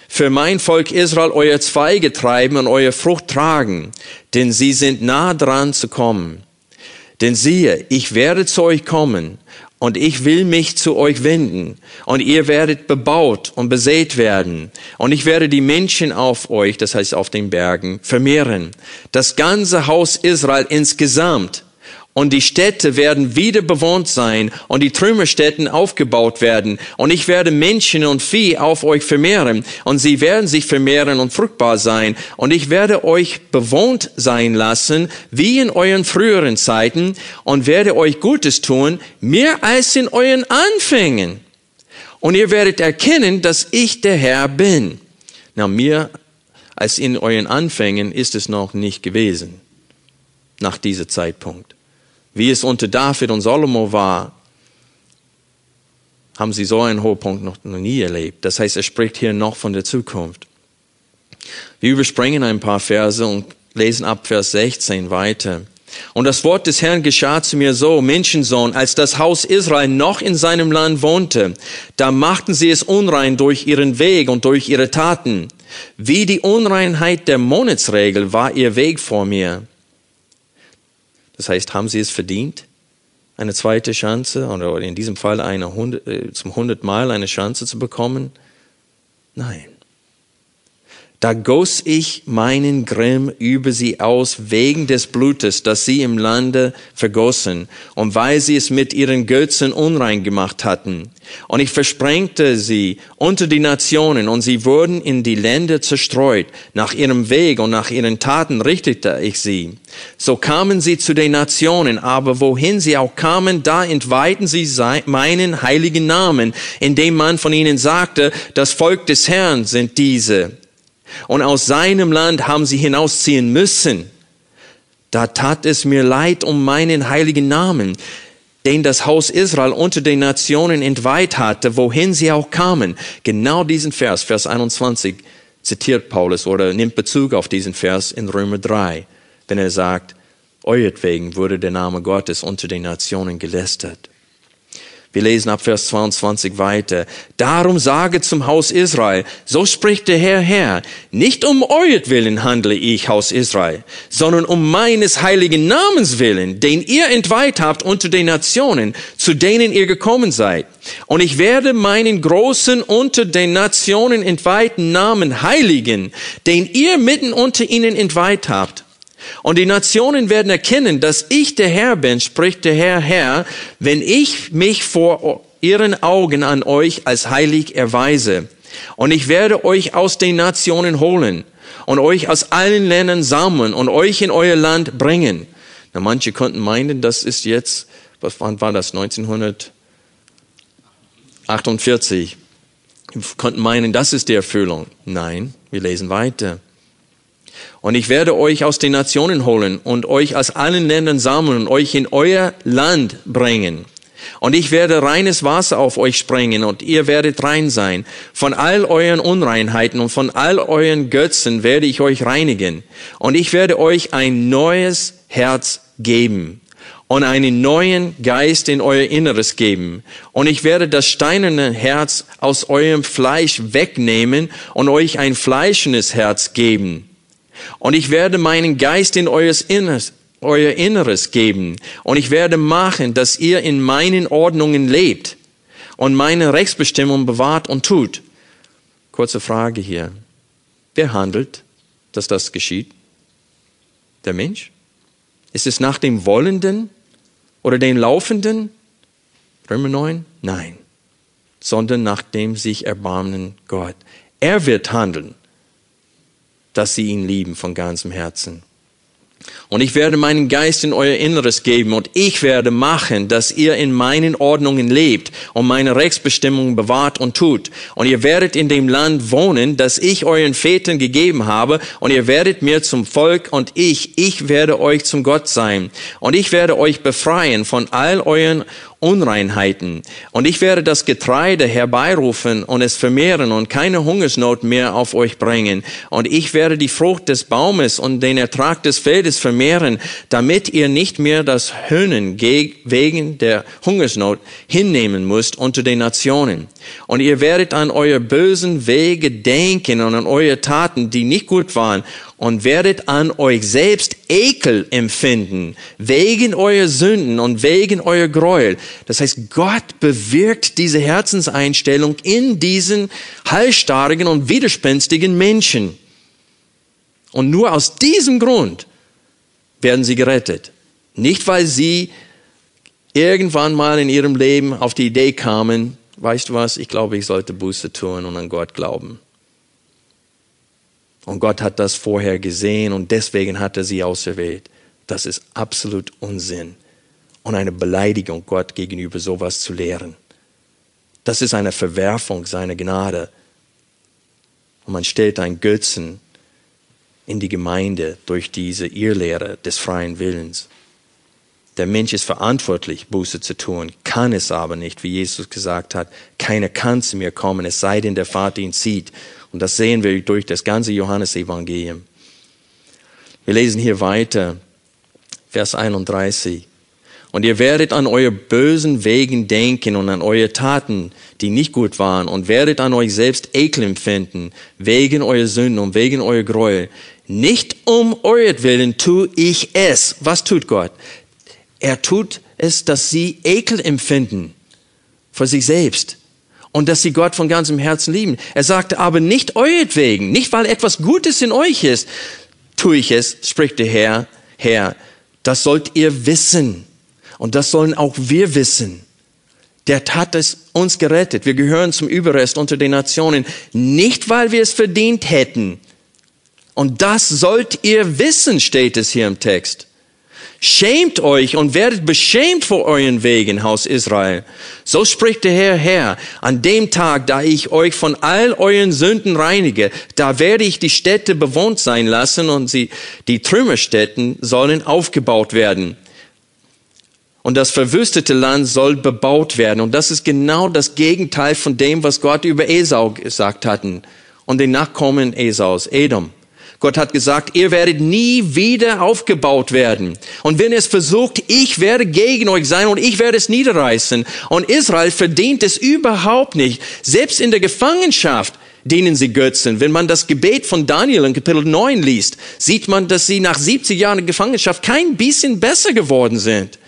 für mein Volk Israel euer Zweige treiben und euer Frucht tragen, denn sie sind nah dran zu kommen. Denn siehe, ich werde zu euch kommen und ich will mich zu euch wenden und ihr werdet bebaut und besät werden und ich werde die Menschen auf euch, das heißt auf den Bergen, vermehren. Das ganze Haus Israel insgesamt und die Städte werden wieder bewohnt sein und die Trümmerstätten aufgebaut werden und ich werde Menschen und Vieh auf euch vermehren und sie werden sich vermehren und fruchtbar sein und ich werde euch bewohnt sein lassen wie in euren früheren Zeiten und werde euch Gutes tun, mehr als in euren Anfängen. Und ihr werdet erkennen, dass ich der Herr bin. Na, mehr als in euren Anfängen ist es noch nicht gewesen, nach diesem Zeitpunkt wie es unter David und Salomo war, haben sie so einen Hochpunkt noch nie erlebt. Das heißt, er spricht hier noch von der Zukunft. Wir überspringen ein paar Verse und lesen ab Vers 16 weiter. Und das Wort des Herrn geschah zu mir so, Menschensohn, als das Haus Israel noch in seinem Land wohnte, da machten sie es unrein durch ihren Weg und durch ihre Taten. Wie die Unreinheit der Monatsregel war ihr Weg vor mir. Das heißt, haben sie es verdient? Eine zweite Chance oder in diesem Fall eine 100, äh, zum hundertmal eine Chance zu bekommen? Nein. Da goss ich meinen Grimm über sie aus wegen des Blutes, das sie im Lande vergossen und weil sie es mit ihren Götzen unrein gemacht hatten. Und ich versprengte sie unter die Nationen und sie wurden in die Länder zerstreut. Nach ihrem Weg und nach ihren Taten richtete ich sie. So kamen sie zu den Nationen, aber wohin sie auch kamen, da entweihten sie meinen heiligen Namen, indem man von ihnen sagte, das Volk des Herrn sind diese und aus seinem Land haben sie hinausziehen müssen. Da tat es mir leid um meinen heiligen Namen, den das Haus Israel unter den Nationen entweiht hatte, wohin sie auch kamen. Genau diesen Vers, Vers 21, zitiert Paulus oder nimmt Bezug auf diesen Vers in Römer 3, wenn er sagt, euretwegen wurde der Name Gottes unter den Nationen gelästert. Wir lesen ab Vers 22 weiter. Darum sage zum Haus Israel, so spricht der Herr Herr, nicht um euretwillen handle ich, Haus Israel, sondern um meines heiligen Namens willen, den ihr entweiht habt unter den Nationen, zu denen ihr gekommen seid. Und ich werde meinen großen unter den Nationen entweihten Namen heiligen, den ihr mitten unter ihnen entweiht habt. Und die Nationen werden erkennen, dass ich der Herr bin, spricht der Herr Herr, wenn ich mich vor ihren Augen an euch als heilig erweise. Und ich werde euch aus den Nationen holen und euch aus allen Ländern sammeln und euch in euer Land bringen. Na, manche konnten meinen, das ist jetzt, was war das, 1948? Konnten meinen, das ist die Erfüllung. Nein, wir lesen weiter. Und ich werde euch aus den Nationen holen und euch aus allen Ländern sammeln und euch in euer Land bringen. Und ich werde reines Wasser auf euch sprengen und ihr werdet rein sein. Von all euren Unreinheiten und von all euren Götzen werde ich euch reinigen. Und ich werde euch ein neues Herz geben und einen neuen Geist in euer Inneres geben. Und ich werde das steinerne Herz aus eurem Fleisch wegnehmen und euch ein fleischendes Herz geben. Und ich werde meinen Geist in eures Inneres, euer Inneres geben. Und ich werde machen, dass ihr in meinen Ordnungen lebt und meine Rechtsbestimmung bewahrt und tut. Kurze Frage hier. Wer handelt, dass das geschieht? Der Mensch? Ist es nach dem Wollenden oder dem Laufenden? Römer 9? Nein. Sondern nach dem sich erbarmenden Gott. Er wird handeln dass sie ihn lieben von ganzem Herzen. Und ich werde meinen Geist in euer Inneres geben und ich werde machen, dass ihr in meinen Ordnungen lebt und meine Rechtsbestimmungen bewahrt und tut. Und ihr werdet in dem Land wohnen, das ich euren Vätern gegeben habe und ihr werdet mir zum Volk und ich, ich werde euch zum Gott sein. Und ich werde euch befreien von all euren Unreinheiten. Und ich werde das Getreide herbeirufen und es vermehren und keine Hungersnot mehr auf euch bringen. Und ich werde die Frucht des Baumes und den Ertrag des Feldes vermehren, damit ihr nicht mehr das Höhnen wegen der Hungersnot hinnehmen müsst unter den Nationen. Und ihr werdet an eure bösen Wege denken und an eure Taten, die nicht gut waren, und werdet an euch selbst Ekel empfinden, wegen eurer Sünden und wegen eurer Gräuel. Das heißt, Gott bewirkt diese Herzenseinstellung in diesen halsstarrigen und widerspenstigen Menschen. Und nur aus diesem Grund werden sie gerettet. Nicht, weil sie irgendwann mal in ihrem Leben auf die Idee kamen, weißt du was, ich glaube, ich sollte Buße tun und an Gott glauben. Und Gott hat das vorher gesehen und deswegen hat er sie auserwählt. Das ist absolut Unsinn und eine Beleidigung Gott gegenüber sowas zu lehren. Das ist eine Verwerfung seiner Gnade. Und man stellt einen Götzen in die Gemeinde durch diese Irrlehre des freien Willens. Der Mensch ist verantwortlich, Buße zu tun, kann es aber nicht, wie Jesus gesagt hat. Keiner kann zu mir kommen, es sei denn, der Vater ihn zieht. Und das sehen wir durch das ganze Johannesevangelium. Wir lesen hier weiter, Vers 31. Und ihr werdet an eure bösen Wegen denken und an eure Taten, die nicht gut waren, und werdet an euch selbst Ekel empfinden, wegen eurer Sünden und wegen eurer Gräuel. Nicht um euretwillen tue ich es. Was tut Gott? Er tut es, dass sie Ekel empfinden für sich selbst und dass sie Gott von ganzem Herzen lieben. Er sagte aber nicht euretwegen, nicht weil etwas Gutes in euch ist, tue ich es, spricht der Herr, Herr. Das sollt ihr wissen. Und das sollen auch wir wissen. Der hat es uns gerettet. Wir gehören zum Überrest unter den Nationen, nicht weil wir es verdient hätten. Und das sollt ihr wissen, steht es hier im Text. Schämt euch und werdet beschämt vor euren Wegen, Haus Israel. So spricht der Herr Herr, an dem Tag, da ich euch von all euren Sünden reinige, da werde ich die Städte bewohnt sein lassen und sie, die Trümmerstätten sollen aufgebaut werden und das verwüstete Land soll bebaut werden. Und das ist genau das Gegenteil von dem, was Gott über Esau gesagt hatten und den Nachkommen Esaus, Edom. Gott hat gesagt, ihr werdet nie wieder aufgebaut werden. Und wenn es versucht, ich werde gegen euch sein und ich werde es niederreißen. Und Israel verdient es überhaupt nicht. Selbst in der Gefangenschaft dienen sie Götzen. Wenn man das Gebet von Daniel in Kapitel 9 liest, sieht man, dass sie nach 70 Jahren Gefangenschaft kein bisschen besser geworden sind.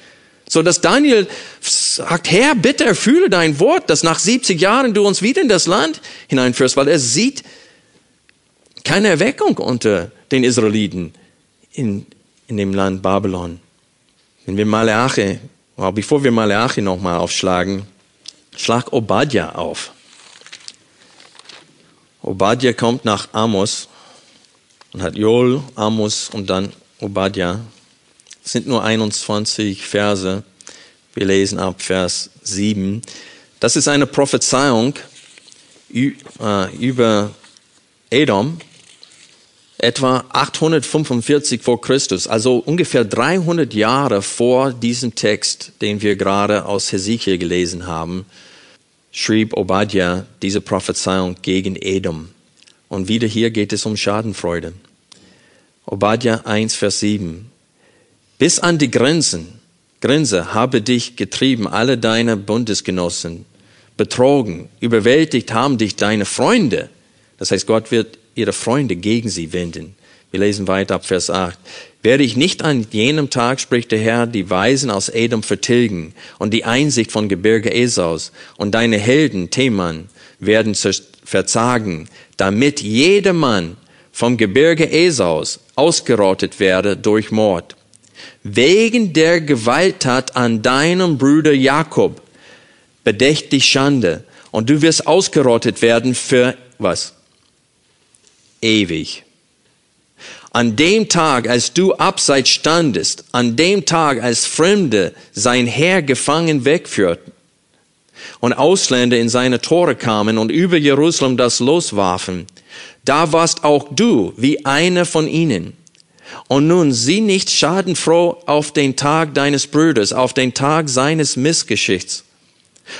So dass Daniel sagt, Herr, bitte erfülle dein Wort, dass nach 70 Jahren du uns wieder in das Land hineinführst, weil er sieht keine Erweckung unter den Israeliten in, in dem Land Babylon. Wenn wir Malachi, well, bevor wir Malachi nochmal aufschlagen, schlag Obadja auf. Obadja kommt nach Amos und hat Joel, Amos und dann Obadja. Es sind nur 21 Verse. Wir lesen ab Vers 7. Das ist eine Prophezeiung äh, über Edom, etwa 845 vor Christus, also ungefähr 300 Jahre vor diesem Text, den wir gerade aus Hesekiel gelesen haben, schrieb Obadja diese Prophezeiung gegen Edom. Und wieder hier geht es um Schadenfreude. Obadja 1, Vers 7. Bis an die Grenzen, Grenze habe dich getrieben, alle deine Bundesgenossen, betrogen, überwältigt haben dich deine Freunde. Das heißt, Gott wird ihre Freunde gegen sie wenden. Wir lesen weiter ab Vers 8. Werde ich nicht an jenem Tag, spricht der Herr, die Weisen aus Edom vertilgen und die Einsicht von Gebirge Esaus und deine Helden, Theman, werden verzagen, damit jedermann vom Gebirge Esaus ausgerottet werde durch Mord wegen der Gewalttat an deinem Bruder Jakob bedächt dich Schande und du wirst ausgerottet werden für was? Ewig. An dem Tag, als du abseits standest, an dem Tag, als Fremde sein Herr gefangen wegführten und Ausländer in seine Tore kamen und über Jerusalem das loswarfen, da warst auch du wie einer von ihnen. Und nun sieh nicht schadenfroh auf den Tag deines Bruders, auf den Tag seines Missgeschichts.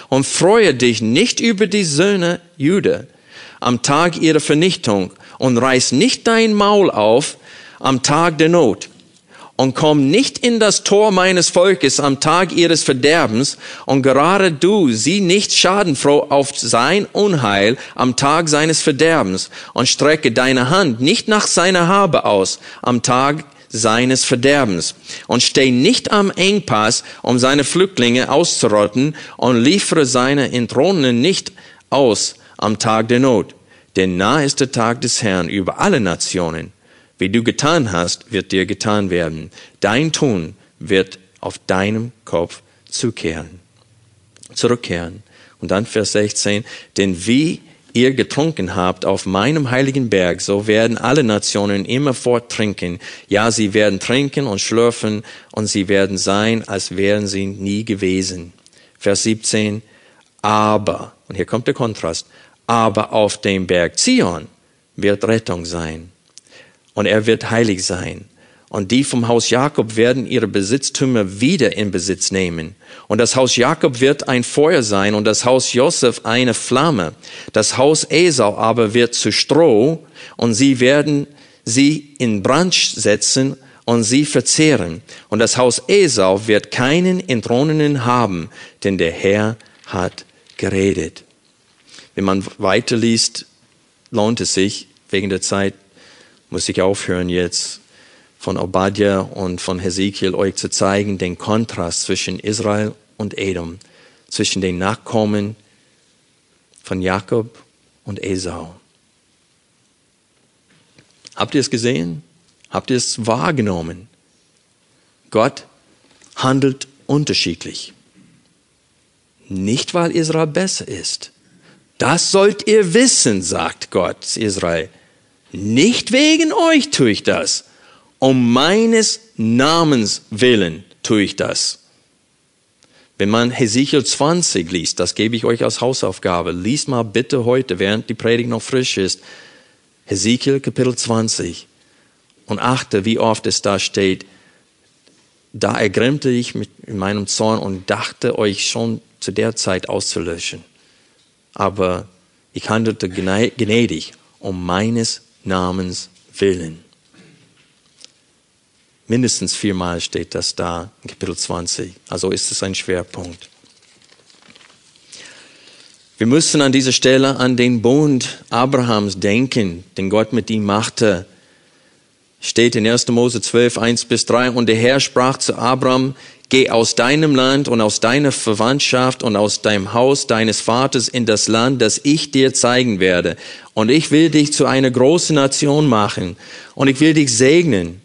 Und freue dich nicht über die Söhne Jude am Tag ihrer Vernichtung und reiß nicht dein Maul auf am Tag der Not und komm nicht in das Tor meines Volkes am Tag ihres Verderbens und gerade du sieh nicht schadenfroh auf sein Unheil am Tag seines Verderbens und strecke deine Hand nicht nach seiner Habe aus am Tag seines Verderbens und steh nicht am Engpass, um seine Flüchtlinge auszurotten und liefere seine Enthronenen nicht aus am Tag der Not. Denn nah ist der Tag des Herrn über alle Nationen wie du getan hast, wird dir getan werden. Dein Tun wird auf deinem Kopf zukehren, zurückkehren. Und dann Vers 16, denn wie ihr getrunken habt auf meinem heiligen Berg, so werden alle Nationen immerfort trinken. Ja, sie werden trinken und schlürfen und sie werden sein, als wären sie nie gewesen. Vers 17, aber, und hier kommt der Kontrast, aber auf dem Berg Zion wird Rettung sein und er wird heilig sein. Und die vom Haus Jakob werden ihre Besitztümer wieder in Besitz nehmen. Und das Haus Jakob wird ein Feuer sein und das Haus Josef eine Flamme. Das Haus Esau aber wird zu Stroh und sie werden sie in Brand setzen und sie verzehren. Und das Haus Esau wird keinen Entthronenen haben, denn der Herr hat geredet. Wenn man weiterliest, lohnt es sich. Wegen der Zeit muss ich aufhören jetzt von Obadja und von Hesekiel euch zu zeigen, den Kontrast zwischen Israel und Edom, zwischen den Nachkommen von Jakob und Esau. Habt ihr es gesehen? Habt ihr es wahrgenommen? Gott handelt unterschiedlich. Nicht, weil Israel besser ist. Das sollt ihr wissen, sagt Gott Israel. Nicht wegen euch tue ich das, um meines Namens willen tue ich das. Wenn man Hesekiel 20 liest, das gebe ich euch als Hausaufgabe, liest mal bitte heute, während die Predigt noch frisch ist, Hesekiel Kapitel 20 und achte, wie oft es da steht, da ergrimmte ich mit in meinem Zorn und dachte euch schon zu der Zeit auszulöschen. Aber ich handelte gnädig um meines Namens willen. Mindestens viermal steht das da in Kapitel 20. Also ist es ein Schwerpunkt. Wir müssen an dieser Stelle an den Bund Abrahams denken, den Gott mit ihm machte. Steht in 1. Mose 12, 1 bis 3. Und der Herr sprach zu Abraham, geh aus deinem Land und aus deiner Verwandtschaft und aus deinem Haus deines Vaters in das Land, das ich dir zeigen werde. Und ich will dich zu einer großen Nation machen. Und ich will dich segnen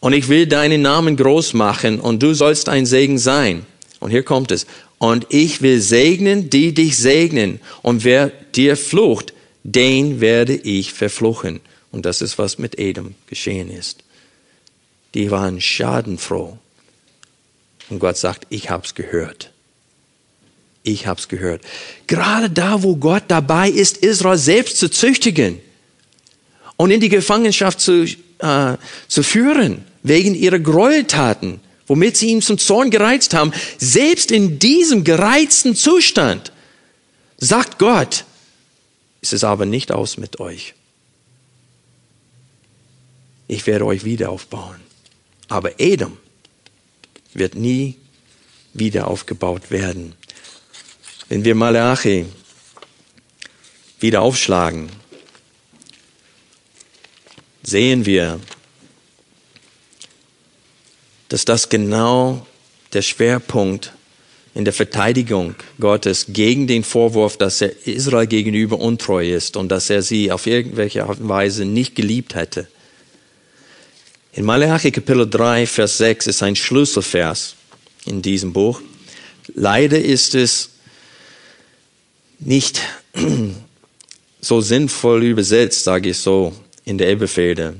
und ich will deinen Namen groß machen und du sollst ein Segen sein. Und hier kommt es. Und ich will segnen, die dich segnen. Und wer dir flucht, den werde ich verfluchen. Und das ist, was mit Edom geschehen ist. Die waren schadenfroh. Und Gott sagt, ich hab's gehört. Ich hab's gehört. Gerade da, wo Gott dabei ist, Israel selbst zu züchtigen und in die Gefangenschaft zu, äh, zu führen wegen ihrer Gräueltaten, womit sie ihn zum Zorn gereizt haben, selbst in diesem gereizten Zustand, sagt Gott, ist es aber nicht aus mit euch. Ich werde euch wieder aufbauen. Aber Edom wird nie wieder aufgebaut werden. Wenn wir Malachi wieder aufschlagen, sehen wir, dass das genau der Schwerpunkt in der Verteidigung Gottes gegen den Vorwurf, dass er Israel gegenüber untreu ist und dass er sie auf irgendwelche Art und Weise nicht geliebt hätte. In Malachi Kapitel 3, Vers 6 ist ein Schlüsselvers in diesem Buch. Leider ist es nicht (clears throat) so sinnvoll übersetzt, sage ich so, in der Elberfelder.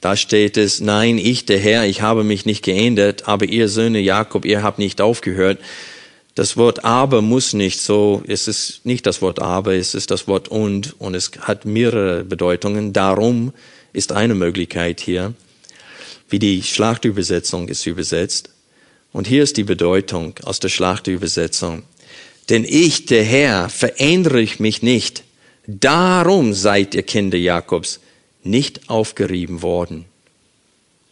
Da steht es, nein, ich, der Herr, ich habe mich nicht geändert, aber ihr Söhne Jakob, ihr habt nicht aufgehört. Das Wort aber muss nicht so, es ist nicht das Wort aber, es ist das Wort und und es hat mehrere Bedeutungen. Darum ist eine Möglichkeit hier, wie die Schlachtübersetzung ist übersetzt. Und hier ist die Bedeutung aus der Schlachtübersetzung. Denn ich, der Herr, verändere ich mich nicht. Darum seid ihr Kinder Jakobs nicht aufgerieben worden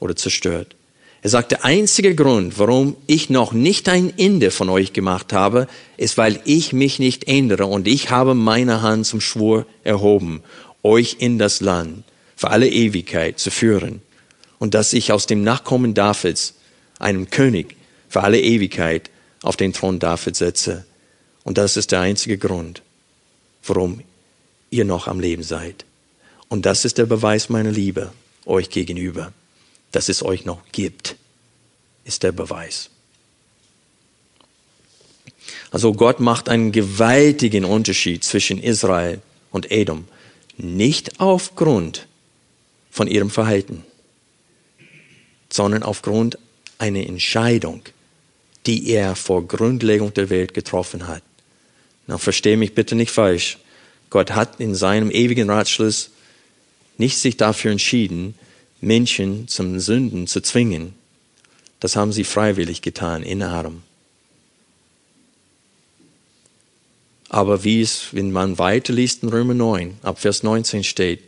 oder zerstört. Er sagt, der einzige Grund, warum ich noch nicht ein Ende von euch gemacht habe, ist, weil ich mich nicht ändere und ich habe meine Hand zum Schwur erhoben, euch in das Land für alle Ewigkeit zu führen und dass ich aus dem Nachkommen Davids einem König für alle Ewigkeit auf den Thron Davids setze. Und das ist der einzige Grund, warum ihr noch am Leben seid. Und das ist der Beweis meiner Liebe euch gegenüber, dass es euch noch gibt, ist der Beweis. Also Gott macht einen gewaltigen Unterschied zwischen Israel und Edom, nicht aufgrund von ihrem Verhalten, sondern aufgrund einer Entscheidung, die er vor Grundlegung der Welt getroffen hat. Na, verstehe mich bitte nicht falsch. Gott hat in seinem ewigen Ratschluss nicht sich dafür entschieden, Menschen zum Sünden zu zwingen. Das haben sie freiwillig getan in Adam. Aber wie es, wenn man weiterliest in Römer 9, ab Vers 19 steht,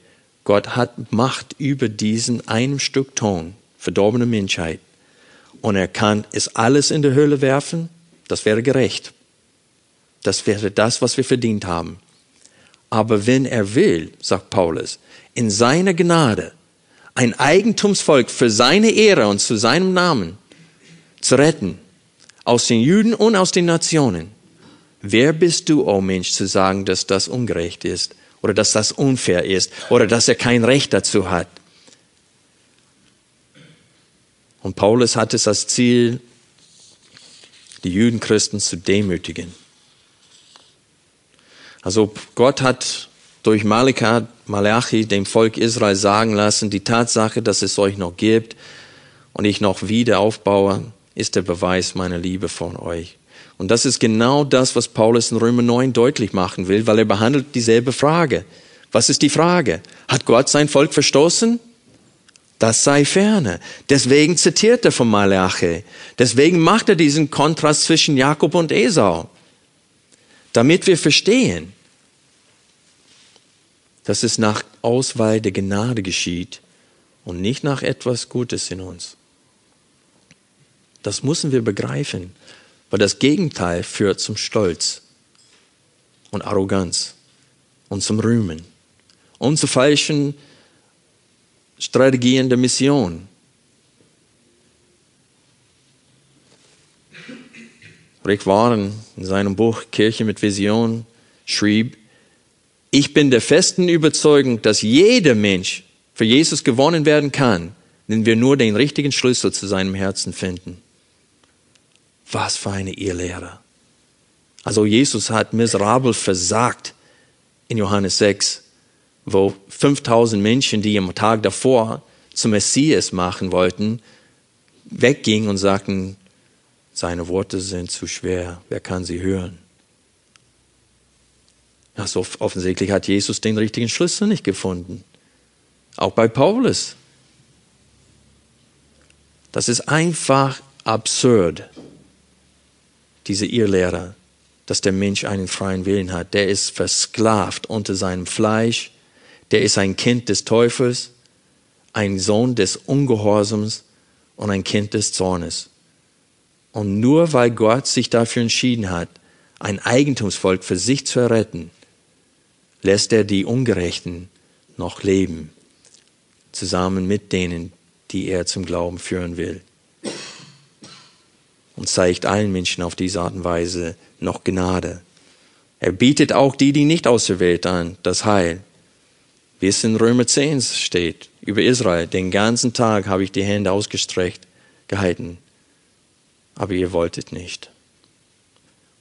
Gott hat Macht über diesen einem Stück Ton, verdorbene Menschheit. Und er kann es alles in die Höhle werfen, das wäre gerecht. Das wäre das, was wir verdient haben. Aber wenn er will, sagt Paulus, in seiner Gnade ein Eigentumsvolk für seine Ehre und zu seinem Namen zu retten, aus den Juden und aus den Nationen, wer bist du, o oh Mensch, zu sagen, dass das ungerecht ist oder dass das unfair ist oder dass er kein Recht dazu hat? Und Paulus hat es als Ziel, die Judenchristen zu demütigen. Also Gott hat durch Malika, Malachi dem Volk Israel sagen lassen, die Tatsache, dass es euch noch gibt und ich noch wieder aufbaue, ist der Beweis meiner Liebe von euch. Und das ist genau das, was Paulus in Römer 9 deutlich machen will, weil er behandelt dieselbe Frage. Was ist die Frage? Hat Gott sein Volk verstoßen? Das sei ferne. Deswegen zitiert er von Malachi. Deswegen macht er diesen Kontrast zwischen Jakob und Esau. Damit wir verstehen, dass es nach Auswahl der Gnade geschieht und nicht nach etwas Gutes in uns. Das müssen wir begreifen, weil das Gegenteil führt zum Stolz und Arroganz und zum Rühmen und zu falschen Strategien der Mission. Rick Warren in seinem Buch Kirche mit Vision schrieb, ich bin der festen Überzeugung, dass jeder Mensch für Jesus gewonnen werden kann, wenn wir nur den richtigen Schlüssel zu seinem Herzen finden. Was für eine Irrlehre. Also Jesus hat miserabel versagt in Johannes 6 wo 5000 Menschen, die am Tag davor zum Messias machen wollten, weggingen und sagten, seine Worte sind zu schwer, wer kann sie hören? Also offensichtlich hat Jesus den richtigen Schlüssel nicht gefunden. Auch bei Paulus. Das ist einfach absurd, diese Irrlehre, dass der Mensch einen freien Willen hat. Der ist versklavt unter seinem Fleisch der ist ein Kind des Teufels, ein Sohn des Ungehorsams und ein Kind des Zornes. Und nur weil Gott sich dafür entschieden hat, ein Eigentumsvolk für sich zu erretten, lässt er die Ungerechten noch leben, zusammen mit denen, die er zum Glauben führen will. Und zeigt allen Menschen auf diese Art und Weise noch Gnade. Er bietet auch die, die nicht auserwählt an, das Heil wie es in Römer 10 steht, über Israel. Den ganzen Tag habe ich die Hände ausgestreckt gehalten, aber ihr wolltet nicht.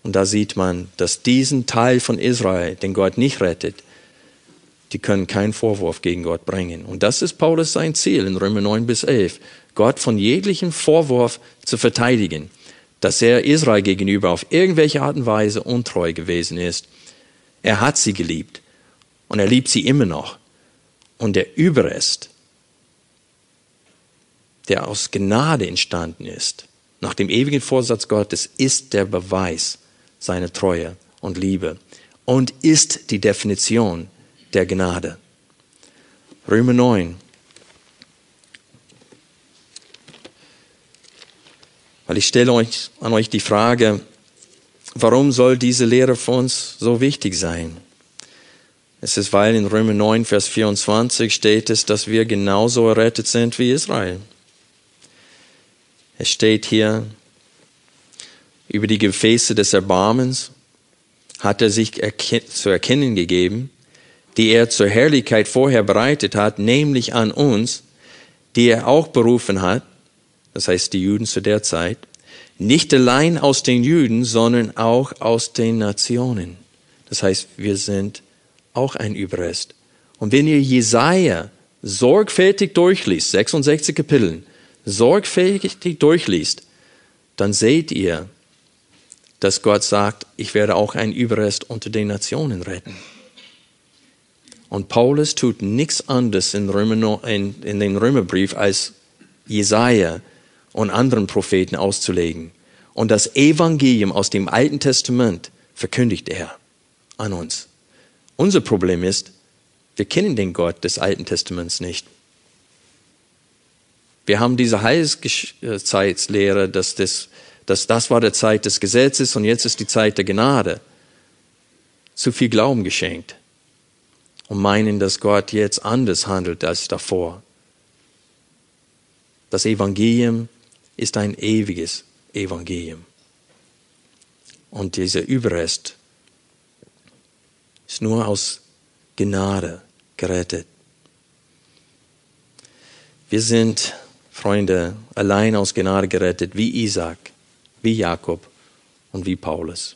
Und da sieht man, dass diesen Teil von Israel, den Gott nicht rettet, die können keinen Vorwurf gegen Gott bringen. Und das ist Paulus sein Ziel in Römer 9 bis 11, Gott von jeglichem Vorwurf zu verteidigen, dass er Israel gegenüber auf irgendwelche Art und Weise untreu gewesen ist. Er hat sie geliebt und er liebt sie immer noch. Und der Überrest, der aus Gnade entstanden ist, nach dem ewigen Vorsatz Gottes, ist der Beweis seiner Treue und Liebe und ist die Definition der Gnade. Römer 9. Weil ich stelle euch, an euch die Frage, warum soll diese Lehre für uns so wichtig sein? Es ist, weil in Römer 9, Vers 24 steht es, dass wir genauso errettet sind wie Israel. Es steht hier, über die Gefäße des Erbarmens hat er sich zu erkennen gegeben, die er zur Herrlichkeit vorher bereitet hat, nämlich an uns, die er auch berufen hat, das heißt die Juden zu der Zeit, nicht allein aus den Juden, sondern auch aus den Nationen. Das heißt, wir sind auch ein Überrest. Und wenn ihr Jesaja sorgfältig durchliest, 66 Kapiteln, sorgfältig durchliest, dann seht ihr, dass Gott sagt, ich werde auch ein Überrest unter den Nationen retten. Und Paulus tut nichts anderes in, Römer, in, in den Römerbrief als Jesaja und anderen Propheten auszulegen. Und das Evangelium aus dem Alten Testament verkündigt er an uns. Unser Problem ist, wir kennen den Gott des Alten Testaments nicht. Wir haben diese Heilszeitslehre, dass das, dass das war der Zeit des Gesetzes und jetzt ist die Zeit der Gnade. Zu viel Glauben geschenkt und meinen, dass Gott jetzt anders handelt als davor. Das Evangelium ist ein ewiges Evangelium. Und dieser Überrest ist nur aus Gnade gerettet. Wir sind Freunde, allein aus Gnade gerettet, wie Isaac, wie Jakob und wie Paulus.